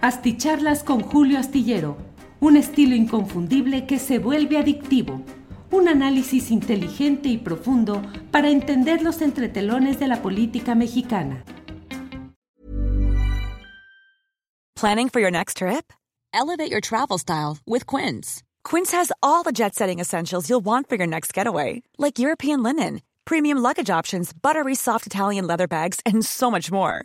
Asticharlas con Julio Astillero, un estilo inconfundible que se vuelve adictivo. Un análisis inteligente y profundo para entender los entretelones de la política mexicana. Planning for your next trip? Elevate your travel style with Quince. Quince has all the jet setting essentials you'll want for your next getaway, like European linen, premium luggage options, buttery soft Italian leather bags, and so much more.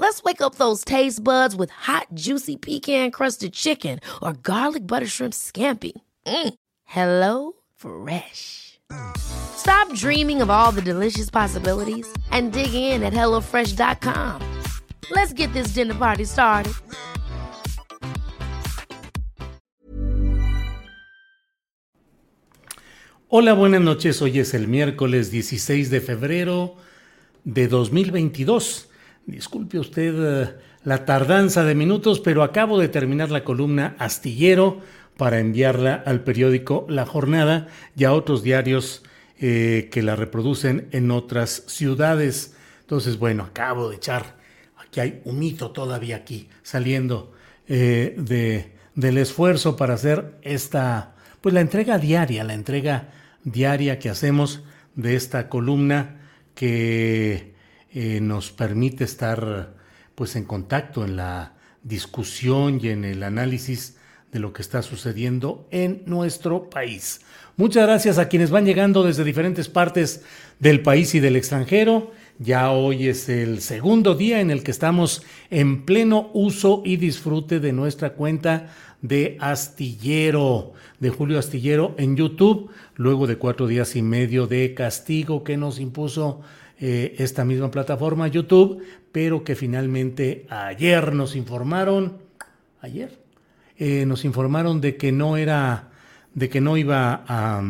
Let's wake up those taste buds with hot, juicy pecan crusted chicken or garlic butter shrimp scampi. Mm. Hello Fresh. Stop dreaming of all the delicious possibilities and dig in at HelloFresh.com. Let's get this dinner party started. Hola, buenas noches. Hoy es el miércoles 16 de febrero de 2022. Disculpe usted eh, la tardanza de minutos, pero acabo de terminar la columna Astillero para enviarla al periódico La Jornada y a otros diarios eh, que la reproducen en otras ciudades. Entonces, bueno, acabo de echar, aquí hay un mito todavía aquí, saliendo eh, de, del esfuerzo para hacer esta, pues la entrega diaria, la entrega diaria que hacemos de esta columna que eh, nos permite estar pues en contacto en la discusión y en el análisis de lo que está sucediendo en nuestro país. Muchas gracias a quienes van llegando desde diferentes partes del país y del extranjero. Ya hoy es el segundo día en el que estamos en pleno uso y disfrute de nuestra cuenta de Astillero, de Julio Astillero en YouTube, luego de cuatro días y medio de castigo que nos impuso eh, esta misma plataforma YouTube, pero que finalmente ayer nos informaron, ayer, eh, nos informaron de que no era, de que no iba a,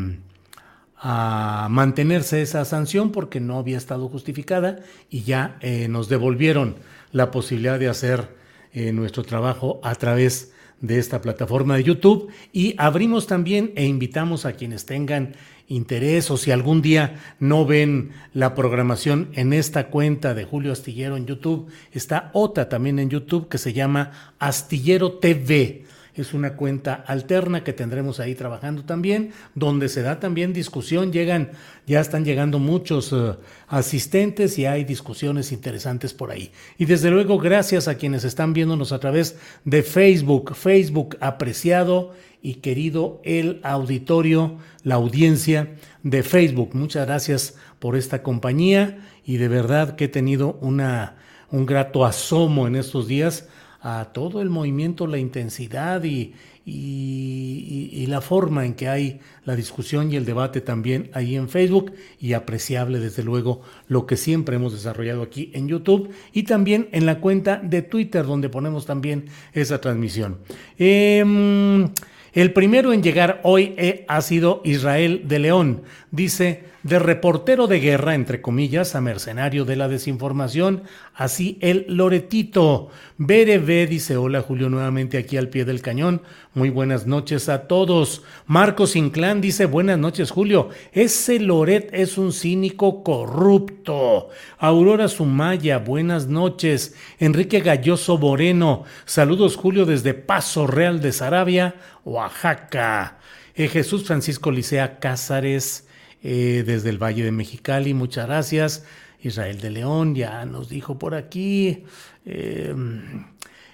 mantenerse esa sanción porque no había estado justificada y ya eh, nos devolvieron la posibilidad de hacer nuestro trabajo a través de esta plataforma de YouTube. Y abrimos también e invitamos a quienes tengan interés o si algún día no ven la programación en esta cuenta de Julio Astillero en YouTube, está otra también en YouTube que se llama Astillero TV es una cuenta alterna que tendremos ahí trabajando también, donde se da también discusión, llegan, ya están llegando muchos eh, asistentes y hay discusiones interesantes por ahí. Y desde luego, gracias a quienes están viéndonos a través de Facebook, Facebook apreciado y querido el auditorio, la audiencia de Facebook. Muchas gracias por esta compañía y de verdad que he tenido una, un grato asomo en estos días a todo el movimiento, la intensidad y, y, la forma en que hay la discusión y el debate también ahí en Facebook y apreciable desde luego lo que siempre hemos desarrollado aquí en YouTube y también en la cuenta de Twitter donde ponemos también esa transmisión. Em, el primero en llegar hoy eh, ha sido Israel de León. Dice, de reportero de guerra, entre comillas, a mercenario de la desinformación, así el Loretito. BRB dice, hola Julio, nuevamente aquí al pie del cañón. Muy buenas noches a todos. Marcos Inclán dice, buenas noches Julio. Ese Loret es un cínico corrupto. Aurora Sumaya, buenas noches. Enrique Galloso Moreno, saludos Julio desde Paso Real de Sarabia, Oaxaca. Eh, Jesús Francisco Licea Cázares, eh, desde el Valle de Mexicali. Muchas gracias. Israel de León ya nos dijo por aquí. Eh,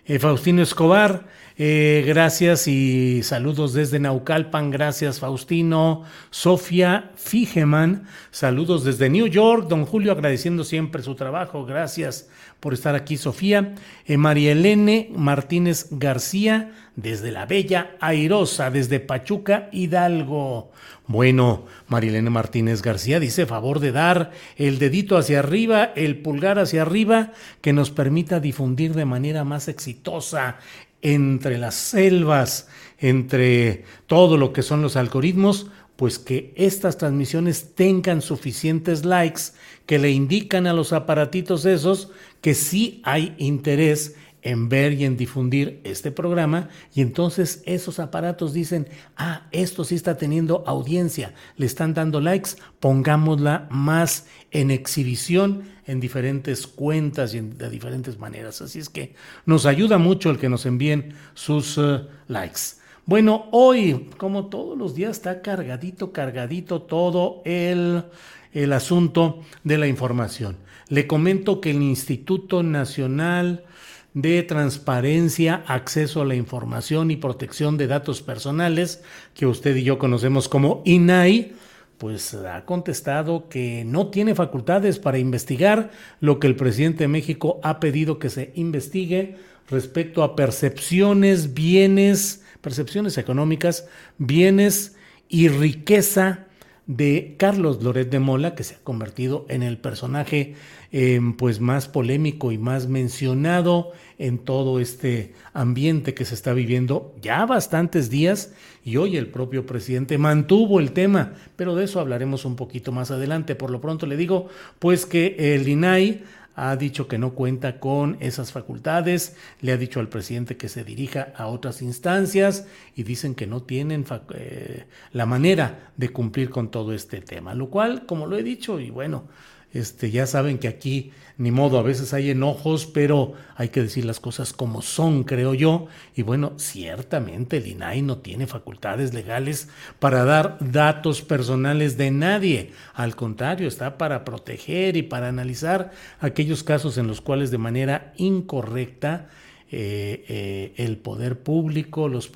eh, Faustino Escobar, gracias y saludos desde Naucalpan. Gracias, Faustino. Sofía Figeman, saludos desde New York. Don Julio, agradeciendo siempre su trabajo. Gracias por estar aquí, Sofía. María Elene Martínez García, desde la Bella Airosa, desde Pachuca, Hidalgo. Bueno, Marilene Martínez García dice favor de dar el dedito hacia arriba, el pulgar hacia arriba, que nos permita difundir de manera más exitosa entre las selvas, entre todo lo que son los algoritmos, pues que estas transmisiones tengan suficientes likes que le indican a los aparatitos esos que sí hay interés en ver y en difundir este programa y entonces esos aparatos dicen, ah, esto sí está teniendo audiencia, le están dando likes, pongámosla más en exhibición en diferentes cuentas y de diferentes maneras. Así es que nos ayuda mucho el que nos envíen sus eh, likes. Bueno, hoy, como todos los días, está cargadito, cargadito todo el, el asunto de la información. Le comento que el Instituto Nacional de Transparencia, Acceso a la Información y Protección de Datos Personales, que usted y yo conocemos como INAI, pues ha contestado que no tiene facultades para investigar lo que el presidente de México ha pedido que se investigue respecto a percepciones, bienes, percepciones económicas, bienes y riqueza de Carlos Loret de Mola, que se ha convertido en el personaje eh, pues más polémico y más mencionado en todo este ambiente que se está viviendo ya bastantes días y hoy el propio presidente mantuvo el tema, pero de eso hablaremos un poquito más adelante. Por lo pronto le digo pues que el INAI ha dicho que no cuenta con esas facultades, le ha dicho al presidente que se dirija a otras instancias y dicen que no tienen eh, la manera de cumplir con todo este tema, lo cual, como lo he dicho, y bueno, este, ya saben que aquí ni modo, a veces hay enojos, pero hay que decir las cosas como son, creo yo. Y bueno, ciertamente el INAI no tiene facultades legales para dar datos personales de nadie. Al contrario, está para proteger y para analizar aquellos casos en los cuales de manera incorrecta eh, eh, el poder público, los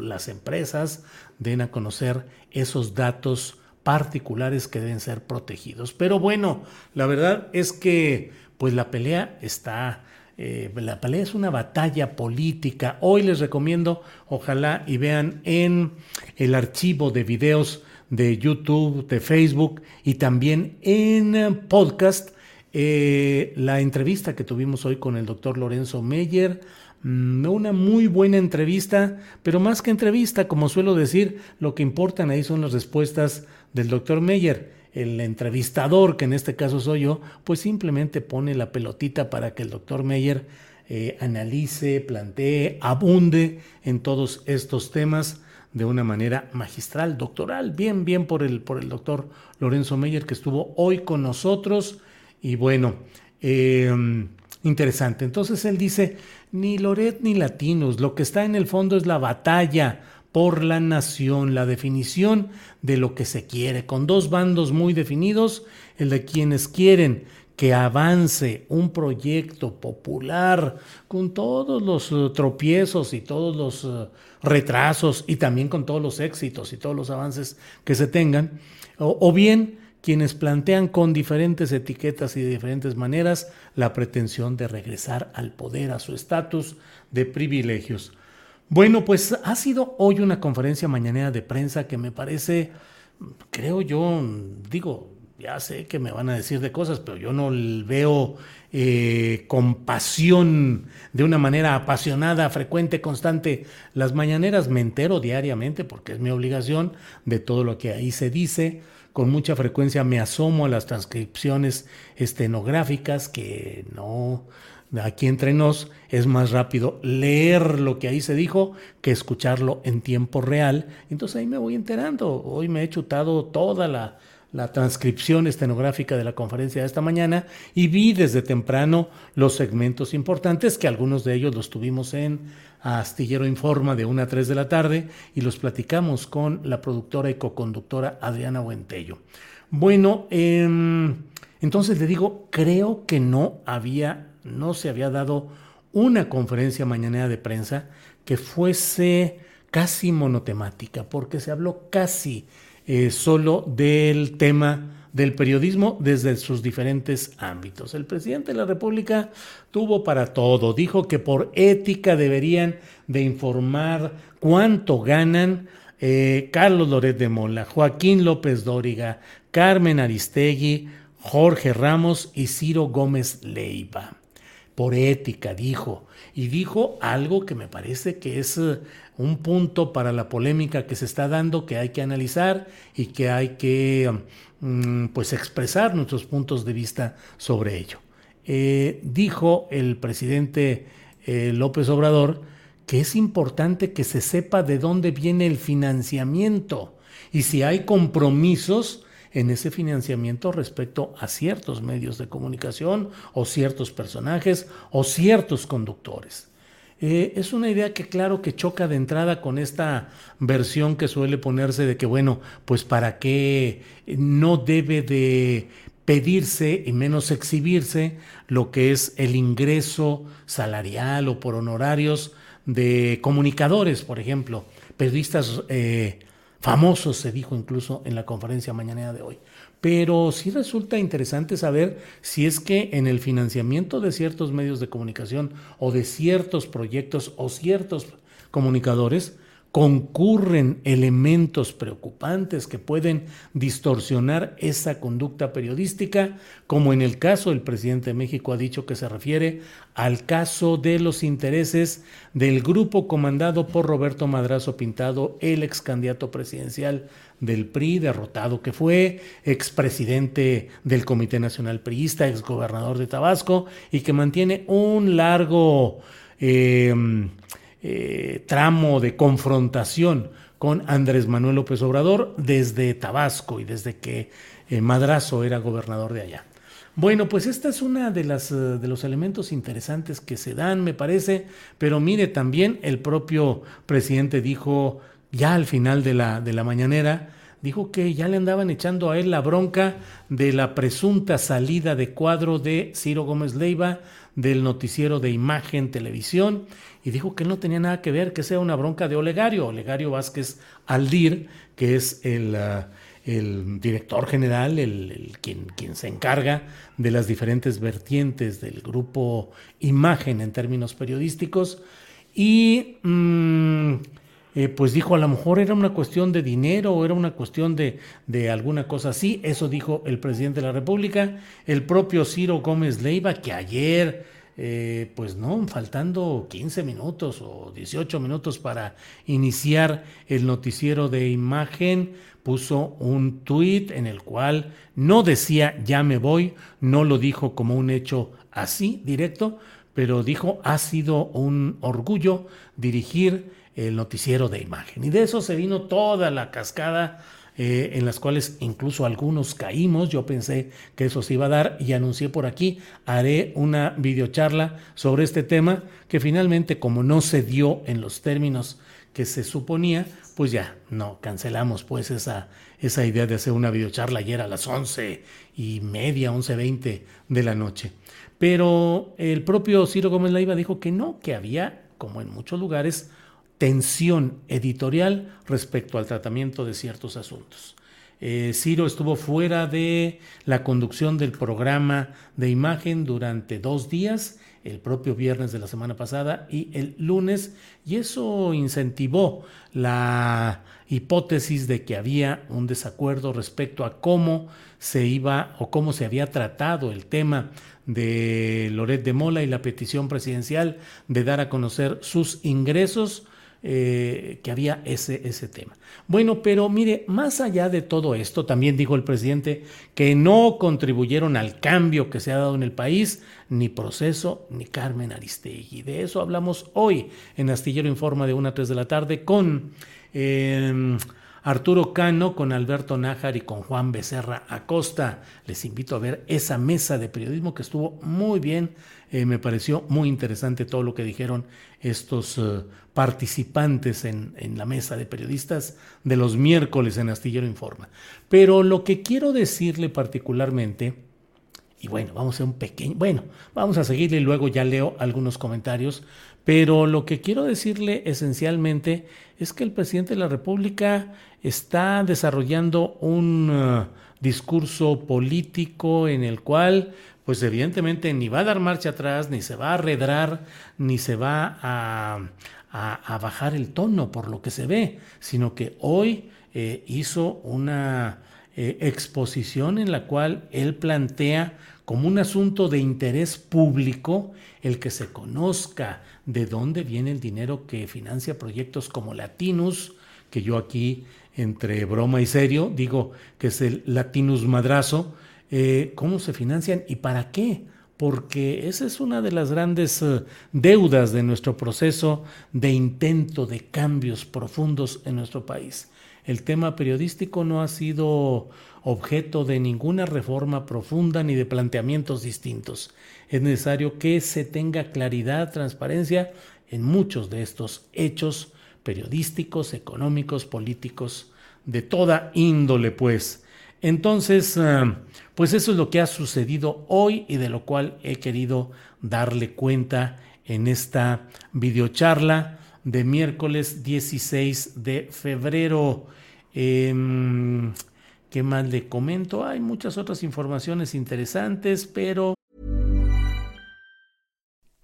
las empresas den a conocer esos datos particulares que deben ser protegidos. Pero bueno, la verdad es que pues la pelea está, eh, la pelea es una batalla política. Hoy les recomiendo, ojalá y vean en el archivo de videos de YouTube, de Facebook y también en podcast eh, la entrevista que tuvimos hoy con el doctor Lorenzo Meyer. Mm, una muy buena entrevista, pero más que entrevista, como suelo decir, lo que importan ahí son las respuestas del doctor Meyer el entrevistador, que en este caso soy yo, pues simplemente pone la pelotita para que el doctor Meyer eh, analice, plantee, abunde en todos estos temas de una manera magistral, doctoral, bien, bien por el, por el doctor Lorenzo Meyer que estuvo hoy con nosotros. Y bueno, em, interesante. Entonces él dice, ni Loret ni Latinos, lo que está en el fondo es la batalla por la nación, la definición de lo que se quiere, con dos bandos muy definidos, el de quienes quieren que avance un proyecto popular con todos los eh, tropiezos y todos los eh, retrasos y también con todos los éxitos y todos los avances que se tengan, o, bien quienes plantean con diferentes etiquetas y de diferentes maneras la pretensión de regresar al poder, a su estatus de privilegios. Bueno, pues ha sido hoy una conferencia mañanera de prensa que me parece, creo yo, digo, ya sé que me van a decir de cosas, pero yo no veo eh, con pasión, de una manera apasionada, frecuente, constante. Las mañaneras me entero diariamente porque es mi obligación de todo lo que ahí se dice. Con mucha frecuencia me asomo a las transcripciones estenográficas que no, aquí entre nos es más rápido leer lo que ahí se dijo que escucharlo en tiempo real. Entonces ahí me voy enterando. Hoy me he chutado toda la, transcripción estenográfica de la conferencia de esta mañana y vi desde temprano los segmentos importantes, que algunos de ellos los tuvimos en Astillero Informa de 1 a 3 de la tarde y los platicamos con la productora y coconductora Adriana Buentello. Bueno, em, entonces le digo, creo que no había no se había dado una conferencia mañanera de prensa que fuese casi monotemática, porque se habló casi eh, solo del tema del periodismo desde sus diferentes ámbitos. El presidente de la República tuvo para todo, dijo que por ética deberían de informar cuánto ganan eh, Carlos Loret de Mola, Joaquín López Dóriga, Carmen Aristegui, Jorge Ramos y Ciro Gómez Leiva por ética, dijo. Y dijo algo que me parece que es eh, un punto para la polémica que se está dando, que hay que analizar y que hay que mm, pues expresar nuestros puntos de vista sobre ello. Eh, dijo el presidente eh, López Obrador que es importante que se sepa de dónde viene el financiamiento y si hay compromisos en ese financiamiento respecto a ciertos medios de comunicación o ciertos personajes o ciertos conductores. Eh, es una idea que claro que choca de entrada con esta versión que suele ponerse de que bueno, pues para qué no debe de pedirse y menos exhibirse lo que es el ingreso salarial o por honorarios de comunicadores, por ejemplo, periodistas eh, famosos, se dijo incluso en la conferencia mañana de hoy. Pero sí resulta interesante saber si es que en el financiamiento de ciertos medios de comunicación o de ciertos proyectos o ciertos comunicadores, concurren elementos preocupantes que pueden distorsionar esa conducta periodística, como en el caso el presidente de México ha dicho que se refiere al caso de los intereses del grupo comandado por Roberto Madrazo Pintado, el ex candidato presidencial del PRI, derrotado que fue, expresidente del Comité Nacional Priista, exgobernador de Tabasco, y que mantiene un largo... Eh, eh, tramo de confrontación con Andrés Manuel López Obrador desde Tabasco y desde que eh, Madrazo era gobernador de allá. Bueno, pues esta es una de las eh, de los elementos interesantes que se dan, me parece, pero mire también el propio presidente dijo ya al final de la de la mañanera dijo que ya le andaban echando a él la bronca de la presunta salida de cuadro de Ciro Gómez Leiva del noticiero de imagen televisión y dijo que no tenía nada que ver, que sea una bronca de Olegario, Olegario Vázquez Aldir, que es el, ah, el director general, el, quien, quien, se encarga de las diferentes vertientes del grupo Imagen en términos periodísticos. Y mm, eh, pues dijo, a lo mejor era una cuestión de dinero o era una cuestión de, de, alguna cosa así. Eso dijo el presidente de la República. El propio Ciro Gómez Leiva, que ayer eh, pues no, faltando 15 minutos o 18 minutos para iniciar el noticiero de imagen, puso un tuit en el cual no decía ya me voy, no lo dijo como un hecho así directo, pero dijo ha sido un orgullo dirigir el noticiero de imagen. Y de eso se vino toda la cascada eh, en las cuales incluso algunos caímos. Yo pensé que eso se iba a dar y anuncié por aquí, haré una videocharla sobre este tema que finalmente como no se dio en los términos que se suponía, pues ya no cancelamos pues esa, esa idea de hacer una videocharla ayer a las once y media, once veinte de la noche. Pero el propio Ciro Gómez Leiva dijo que no, que había, como en muchos lugares, tensión editorial respecto al tratamiento de ciertos asuntos. Eh, Ciro estuvo fuera de la conducción del programa de imagen durante dos días, el propio viernes de la semana pasada y el lunes, y eso incentivó la hipótesis de que había un desacuerdo respecto a cómo se iba o cómo se había tratado el tema de Loret de Mola y la petición presidencial de dar a conocer sus ingresos eh, que había ese, ese tema. Bueno, pero mire, más allá de todo esto, también dijo el presidente que no contribuyeron al cambio que se ha dado en el país, ni Proceso ni Carmen Aristegui. De eso hablamos hoy en Astillero Informa de 1 a 3 de la tarde con... Em, Arturo Cano con Alberto Nájar y con Juan Becerra Acosta. Les invito a ver esa mesa de periodismo que estuvo muy bien. Eh, me pareció muy interesante todo lo que dijeron estos eh, participantes en, en, la mesa de periodistas de los miércoles en Astillero Informa. Pero lo que quiero decirle particularmente, y bueno, vamos a un pequeño, bueno, vamos a seguirle y luego ya leo algunos comentarios, pero lo que quiero decirle esencialmente es que el presidente de la República está desarrollando un uh, discurso político en el cual, pues evidentemente ni va a dar marcha atrás, ni se va a arredrar, ni se va a, bajar el tono por lo que se ve, sino que hoy eh, hizo una eh, exposición en la cual él plantea como un asunto de interés público el que se conozca de dónde viene el dinero que financia proyectos como Latinus, que yo aquí entre broma y serio digo que es el Latinus Madrazo, eh, cómo se financian y para qué porque esa es una de las grandes eh, deudas de nuestro proceso de intento de cambios profundos en nuestro país. El tema periodístico no ha sido objeto de ninguna reforma profunda ni de planteamientos distintos. Es necesario que se tenga claridad, transparencia en muchos de estos hechos periodísticos, económicos, políticos, de toda índole, pues. Entonces, eh, pues eso es lo que ha sucedido hoy y de lo cual he querido darle cuenta en esta videocharla de miércoles 16 de febrero. Em, ¿Qué más le comento? Hay muchas otras informaciones interesantes, pero...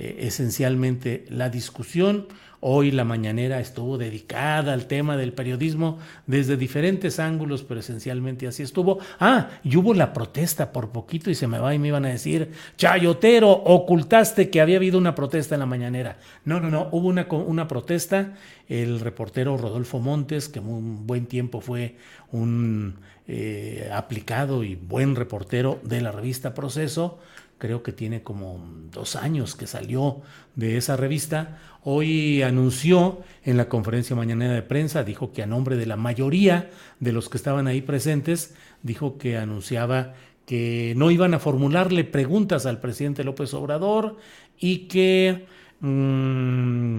eh, esencialmente la discusión. Hoy la mañanera estuvo dedicada al tema del periodismo desde diferentes ángulos, pero esencialmente así estuvo. Ah, y hubo la protesta por poquito y se me va y me iban a decir, Chayotero, ocultaste que había habido una protesta en la mañanera. No, no, no, hubo una, una protesta. El reportero Rodolfo Montes, que un buen tiempo fue un eh, aplicado y buen reportero de la revista Proceso, creo que tiene como dos años que salió de esa revista, hoy anunció en la conferencia mañanera de prensa, dijo que a nombre de la mayoría de los que estaban ahí presentes, dijo que anunciaba que no iban a formularle preguntas al presidente López Obrador y que, mm,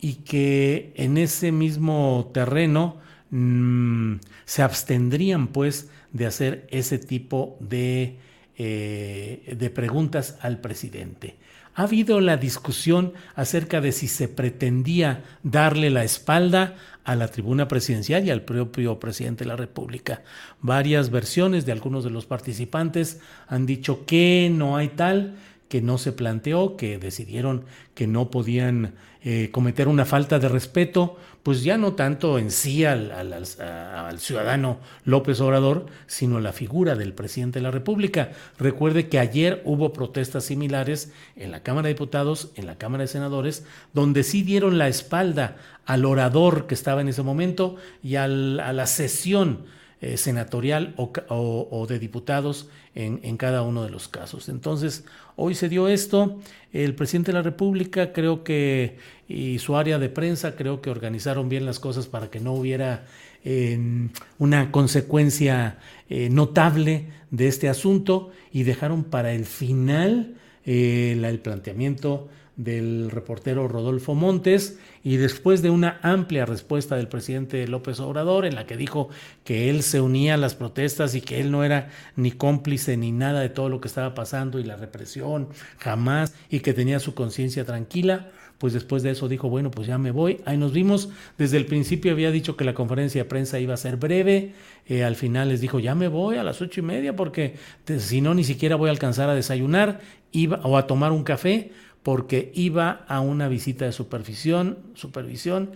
y que en ese mismo terreno mm, se abstendrían pues de hacer ese tipo de eh, de preguntas al presidente. Ha habido la discusión acerca de si se pretendía darle la espalda a la tribuna presidencial y al propio presidente de la República. Varias versiones de algunos de los participantes han dicho que no hay tal, que no se planteó, que decidieron que no podían eh, cometer una falta de respeto, pues ya no tanto en sí al, al, ciudadano López Obrador, sino la figura del presidente de la República. Recuerde que ayer hubo protestas similares en la Cámara de Diputados, en la Cámara de Senadores, donde sí dieron la espalda al orador que estaba en ese momento y a la sesión eh, senatorial o, de diputados en, cada uno de los casos. Entonces, hoy se dio esto, el presidente de la República creo que y su área de prensa creo que organizaron bien las cosas para que no hubiera em, una consecuencia eh, notable de este asunto y dejaron para el final eh, el planteamiento del reportero Rodolfo Montes y después de una amplia respuesta del presidente López Obrador en la que dijo que él se unía a las protestas y que él no era ni cómplice ni nada de todo lo que estaba pasando y la represión jamás y que tenía su conciencia tranquila, pues después de eso dijo, bueno, pues ya me voy, ahí nos vimos, desde el principio había dicho que la conferencia de prensa iba a ser breve, eh, al final les dijo, ya me voy a las ocho y media porque si no ni siquiera voy a alcanzar a desayunar iba, o a tomar un café, porque iba a una visita de supervisión,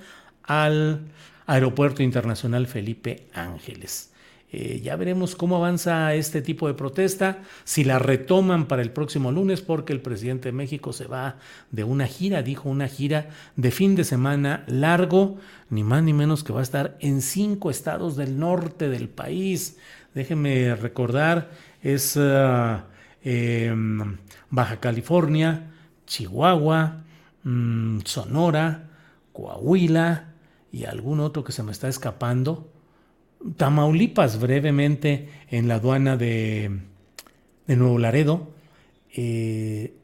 al Aeropuerto Internacional Felipe Ángeles. Eh, ya veremos cómo avanza este tipo de protesta, si la retoman para el próximo lunes, porque el presidente de México se va de una gira, dijo una gira de fin de semana largo, ni más ni menos que va a estar en cinco estados del norte del país. Déjenme recordar, es ah, em, Baja California, Chihuahua, mm, Sonora, Coahuila y algún otro que se me está escapando. Tamaulipas brevemente en la aduana de, de Nuevo Laredo. Eh,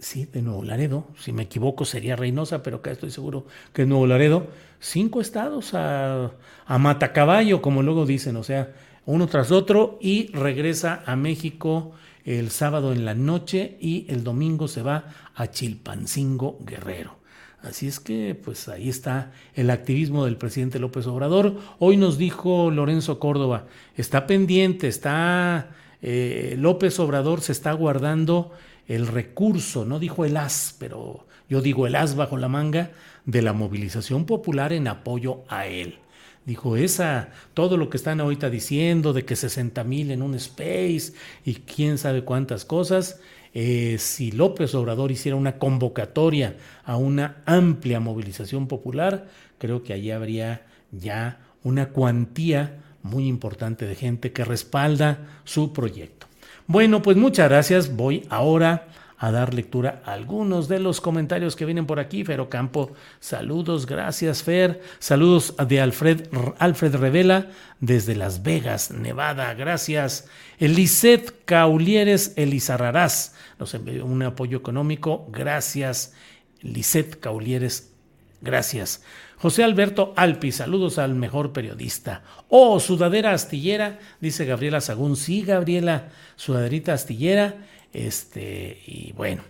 sí, de Nuevo Laredo. Si me equivoco sería Reynosa, pero acá estoy seguro que es Nuevo Laredo. Cinco estados a, a matacaballo, como luego dicen, o sea, uno tras otro y regresa a México el sábado en la noche y el domingo se va a Chilpancingo Guerrero. Así es que, pues ahí está el activismo del presidente López Obrador. Hoy nos dijo Lorenzo Córdoba, está pendiente, está eh, López Obrador se está guardando el recurso, no dijo el as, pero yo digo el as bajo la manga de la movilización popular en apoyo a él. Dijo, esa, todo lo que están ahorita diciendo de que 60 mil en un space y quién sabe cuántas cosas, eh, si López Obrador hiciera una convocatoria a una amplia movilización popular, creo que allí habría ya una cuantía muy importante de gente que respalda su proyecto. Bueno, pues muchas gracias. Voy ahora a dar lectura a algunos de los comentarios que vienen por aquí. Fero Campo, saludos, gracias Fer. Saludos de Alfred, Alfred Revela desde Las Vegas, Nevada, gracias. Eliseth Caulieres Elizarrarás nos envió un apoyo económico, gracias. Lisette Caulieres, gracias. José Alberto Alpi, saludos al mejor periodista. Oh, sudadera astillera, dice Gabriela Sagún. Sí, Gabriela, sudaderita astillera. Este, y bueno,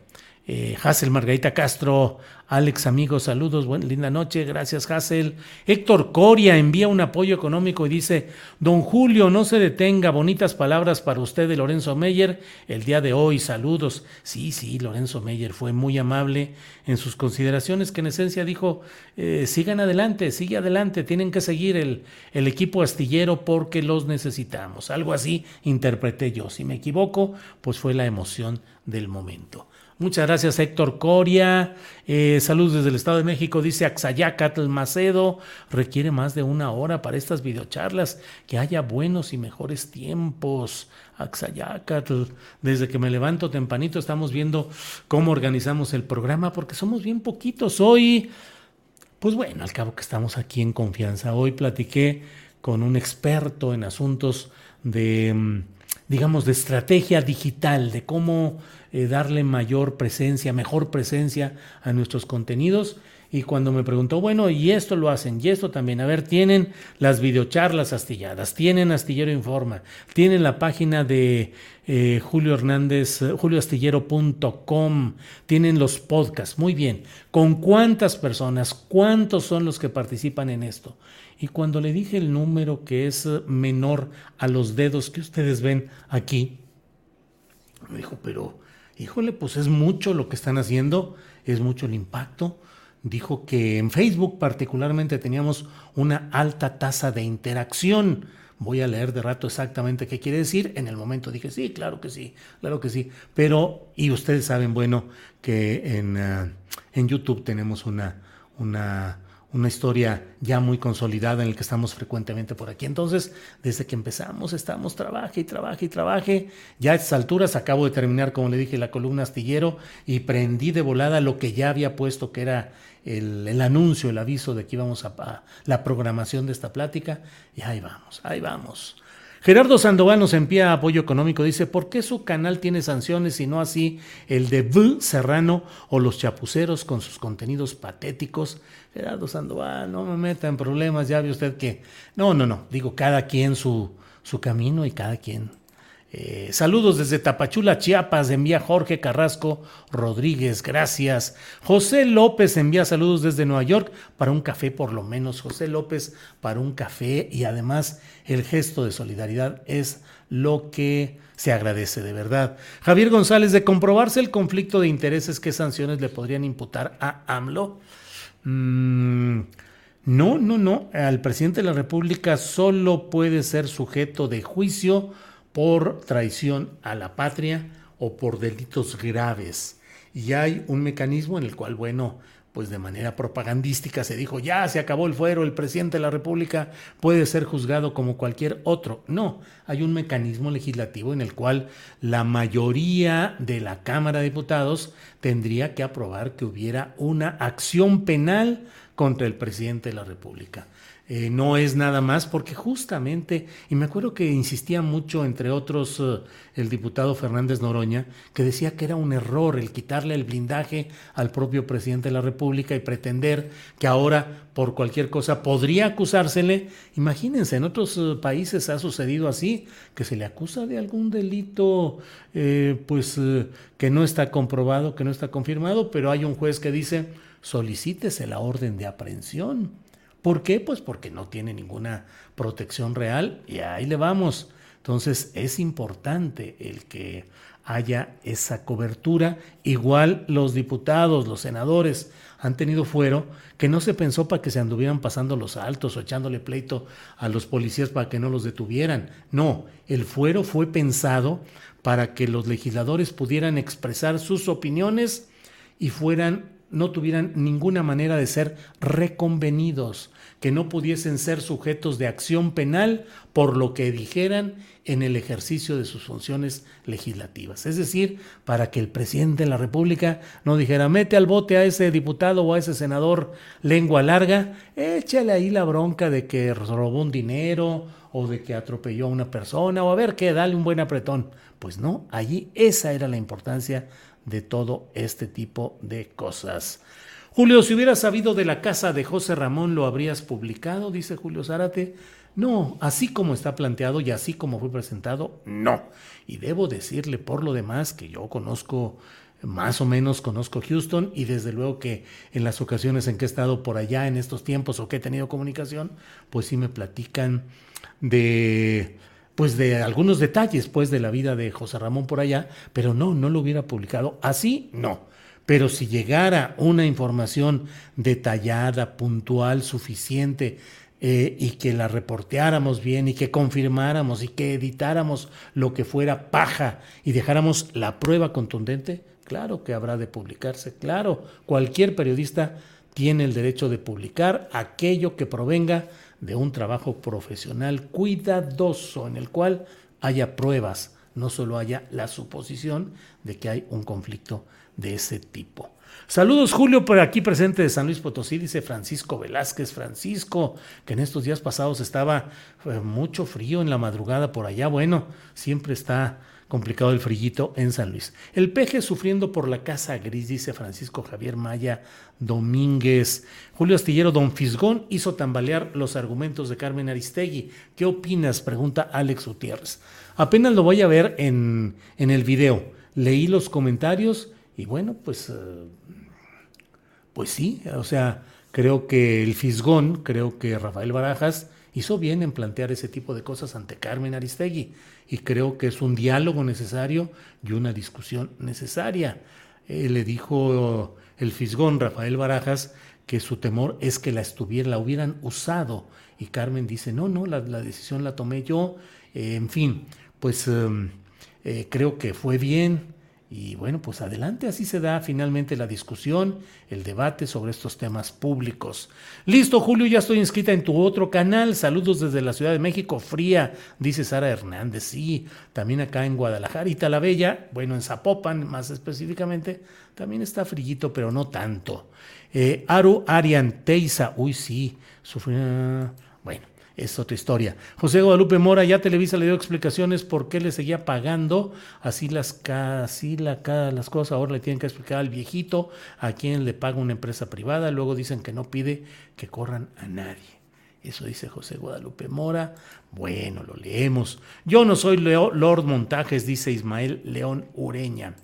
eh, Hassel Margarita Castro, Alex amigos, saludos, linda noche, gracias Hassel. Héctor Coria envía un apoyo económico y dice, don Julio, no se detenga, bonitas palabras para usted de Lorenzo Meyer el día de hoy, saludos. Sí, sí, Lorenzo Meyer fue muy amable en sus consideraciones que en esencia dijo, eh, sigan adelante, sigue adelante, tienen que seguir el, el equipo astillero porque los necesitamos. Algo así interpreté yo, si me equivoco, pues fue la emoción del momento. Muchas gracias Héctor Coria. Eh, saludos desde el Estado de México. Dice Axayacatl Macedo. Requiere más de una hora para estas videocharlas. Que haya buenos y mejores tiempos. Axayacatl. Desde que me levanto tempranito estamos viendo cómo organizamos el programa porque somos bien poquitos. Hoy, pues bueno, al cabo que estamos aquí en confianza. Hoy platiqué con un experto en asuntos de, mm, digamos, de estrategia digital, de cómo eh, darle mayor presencia, mejor presencia a nuestros contenidos. Y cuando me preguntó, bueno, y esto lo hacen, y esto también, a ver, tienen las videocharlas astilladas, tienen Astillero Informa, tienen la página de eh, Julio Hernández, eh, julioastillero.com, tienen los podcasts, muy bien. ¿Con cuántas personas, cuántos son los que participan en esto? Y cuando le dije el número que es menor a los dedos que ustedes ven aquí, me dijo, pero híjole, pues es mucho lo que están haciendo, es mucho el impacto. Dijo que en Facebook particularmente teníamos una alta tasa de interacción. Voy a leer de rato exactamente qué quiere decir. En el momento dije, sí, claro que sí, claro que sí. Pero, y ustedes saben, bueno, que en, uh, en YouTube tenemos una, una una historia ya muy consolidada en el que estamos frecuentemente por aquí. Entonces, desde que empezamos, estamos trabaje y trabaje y trabaje. Ya a estas alturas acabo de terminar, como le dije, la columna astillero y prendí de volada lo que ya había puesto, que era el, el anuncio, el aviso de que íbamos a, a, la programación de esta plática. Y ahí vamos, ahí vamos. Gerardo Sandoval nos envía apoyo económico. Dice, ¿por qué su canal tiene sanciones y no así el de V Serrano o los chapuceros con sus contenidos patéticos? Gerardo Sandoval, no me meta en problemas, ya ve usted que... No, no, no, digo, cada quien su, su camino y cada quien eh, saludos desde Tapachula, Chiapas, envía Jorge Carrasco Rodríguez, gracias. José López envía saludos desde Nueva York para un café por lo menos. José López para un café y además el gesto de solidaridad es lo que se agradece de verdad. Javier González, de comprobarse el conflicto de intereses, ¿qué sanciones le podrían imputar a AMLO? Mm, no, no, no. Al presidente de la República solo puede ser sujeto de juicio por traición a la patria o por delitos graves. Y hay un mecanismo en el cual, bueno, pues de manera propagandística se dijo, ya se acabó el fuero, el presidente de la República puede ser juzgado como cualquier otro. No, hay un mecanismo legislativo en el cual la mayoría de la Cámara de Diputados tendría que aprobar que hubiera una acción penal contra el presidente de la República. Eh, no es nada más porque justamente, y me acuerdo que insistía mucho, entre otros, eh, el diputado Fernández Noroña, que decía que era un error el quitarle el blindaje al propio presidente de la República y pretender que ahora por cualquier cosa podría acusársele. Imagínense, en otros eh, países ha sucedido así, que se le acusa de algún delito, pues que no está comprobado, que no está confirmado, pero hay un juez que dice, solicítese la orden de aprehensión ¿Por qué? Pues porque no tiene ninguna protección real y ahí le vamos. Entonces es importante el que haya esa cobertura. Igual los diputados, los senadores han tenido fuero que no se pensó para que se anduvieran pasando los altos o echándole pleito a los policías para que no los detuvieran. No, el fuero fue pensado para que los legisladores pudieran expresar sus opiniones y fueran no tuvieran ninguna manera de ser reconvenidos, que no pudiesen ser sujetos de acción penal por lo que dijeran en el ejercicio de sus funciones legislativas. Es decir, para que el presidente de la República no dijera, mete al bote a ese diputado o a ese senador lengua larga, échale ahí la bronca de que robó un dinero o de que atropelló a una persona o a ver qué, dale un buen apretón. Pues no, allí esa era la importancia de todo este tipo de cosas. Julio, si hubieras sabido de la casa de José Ramón, ¿lo habrías publicado? Dice Julio Zárate. No, así como está planteado y así como fue presentado, no. Y debo decirle por lo demás que yo conozco, más o menos conozco Houston y desde luego que en las ocasiones en que he estado por allá en estos tiempos o que he tenido comunicación, pues sí me platican de pues de algunos detalles pues de la vida de José Ramón por allá, pero no, no lo hubiera publicado. Así no. Pero si llegara una información detallada, puntual, suficiente, eh, y que la reporteáramos bien y que confirmáramos y que editáramos lo que fuera paja y dejáramos la prueba contundente, claro que habrá de publicarse, claro, cualquier periodista tiene el derecho de publicar aquello que provenga de un trabajo profesional cuidadoso en el cual haya pruebas, no solo haya la suposición de que hay un conflicto de ese tipo. Saludos Julio por aquí presente de San Luis Potosí, dice Francisco Velázquez. Francisco, que en estos días pasados estaba eh, mucho frío en la madrugada por allá. Bueno, siempre está complicado el frillito en San Luis. El peje sufriendo por la casa gris, dice Francisco Javier Maya Domínguez. Julio Astillero, don Fisgón hizo tambalear los argumentos de Carmen Aristegui. ¿Qué opinas? Pregunta Alex Gutiérrez. Apenas lo voy a ver en, en el video. Leí los comentarios y bueno, pues, eh, pues sí, o sea, creo que el Fisgón, creo que Rafael Barajas hizo bien en plantear ese tipo de cosas ante Carmen Aristegui y creo que es un diálogo necesario y una discusión necesaria. Eh, le dijo el fisgón Rafael Barajas que su temor es que la estuviera, la hubieran usado. Y Carmen dice no, no, la, decisión la tomé yo, eh, en fin, pues em, eh, creo que fue bien, y bueno, pues adelante, así se da finalmente la discusión, el debate sobre estos temas públicos. Listo, Julio, ya estoy inscrita en tu otro canal. Saludos desde la Ciudad de México, fría, dice Sara Hernández. Sí, también acá en Guadalajara y Talavella, bueno, en Zapopan más específicamente, también está frillito, pero no tanto. Eh, Aru Arian Teiza, uy, sí, sufrió. Es otra historia. José Guadalupe Mora, ya Televisa le dio explicaciones por qué le seguía pagando así las, así la, las cosas. Ahora le tienen que explicar al viejito a quien le paga una empresa privada. Luego dicen que no pide que corran a nadie. Eso dice José Guadalupe Mora. Bueno, lo leemos. Yo no soy Lord Montajes, dice Ismael León Ureña.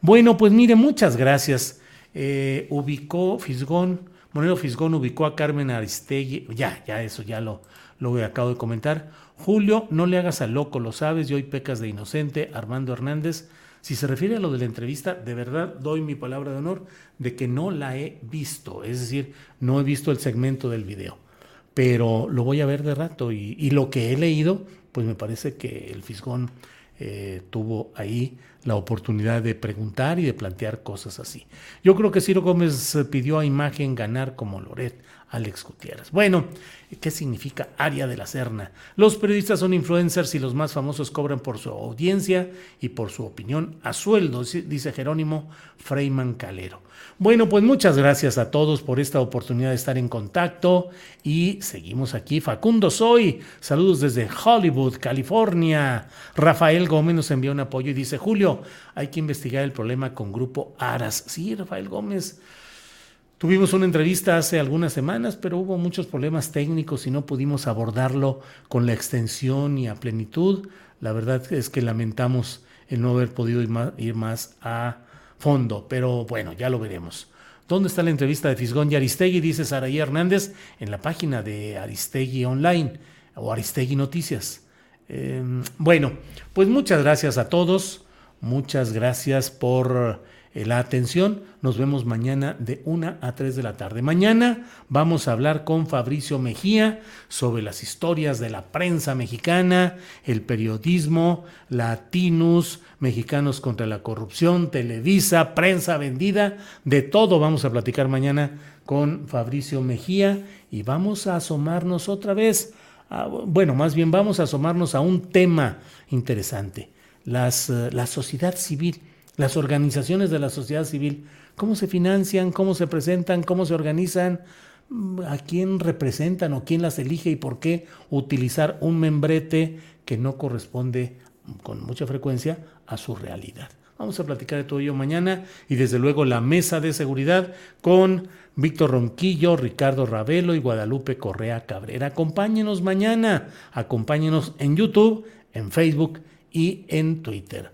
Bueno, pues mire, muchas gracias. Eh, ubicó Fisgón, Moreno Fisgón ubicó a Carmen Aristegui. Ya, ya, eso ya lo, lo acabo de comentar. Julio, no le hagas al loco, lo sabes, y hoy pecas de inocente. Armando Hernández, si se refiere a lo de la entrevista, de verdad doy mi palabra de honor de que no la he visto, es decir, no he visto el segmento del video, pero lo voy a ver de rato y, lo que he leído, pues me parece que el Fisgón eh, tuvo ahí la oportunidad de preguntar y de plantear cosas así. Yo creo que Ciro Gómez pidió a imagen ganar como Loret Alex Gutiérrez. Bueno, ¿qué significa área de la Serna? Los periodistas son influencers y los más famosos cobran por su audiencia y por su opinión a sueldo, dice Jerónimo Freyman Calero. Bueno, pues muchas gracias a todos por esta oportunidad de estar en contacto y seguimos aquí. Facundo Soy, saludos desde Hollywood, California. Rafael Gómez nos envió un apoyo y dice, Julio, hay que investigar el problema con Grupo Aras. Sí, Rafael Gómez. Tuvimos una entrevista hace algunas semanas, pero hubo muchos problemas técnicos y no pudimos abordarlo con la extensión y a plenitud. La verdad es que lamentamos el no haber podido ir más, a fondo, pero bueno, ya lo veremos. ¿Dónde está la entrevista de Fisgón y Aristegui? Dice Saraí Hernández en la página de Aristegui Online o Aristegui Noticias. Em, bueno, pues muchas gracias a todos, muchas gracias por la atención. Nos vemos mañana de 1 a 3 de la tarde. Mañana vamos a hablar con Fabricio Mejía sobre las historias de la prensa mexicana, el periodismo, Latinus, Mexicanos contra la corrupción, Televisa, prensa vendida, de todo vamos a platicar mañana con Fabricio Mejía y vamos a asomarnos otra vez. bueno, más bien vamos a asomarnos a un tema interesante, las, eh, la sociedad civil las organizaciones de la sociedad civil, cómo se financian, cómo se presentan, cómo se organizan, a quién representan o quién las elige y por qué utilizar un membrete que no corresponde con mucha frecuencia a su realidad. Vamos a platicar de todo ello mañana y desde luego la mesa de seguridad con Víctor Ronquillo, Ricardo Ravelo y Guadalupe Correa Cabrera. Acompáñenos mañana, acompáñenos en YouTube, en Facebook y en Twitter.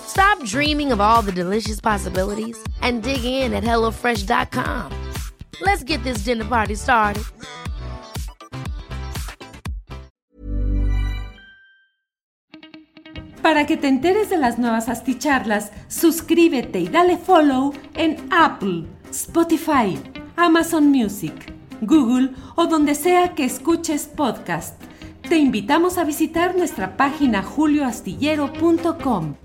Stop dreaming of all the delicious possibilities and dig in at HelloFresh.com. Let's get this dinner party started. Para que te enteres de las nuevas asticharlas, suscríbete y dale follow en Apple, Spotify, Amazon Music, Google o donde sea que escuches podcast. Te invitamos a visitar nuestra página julioastillero.com.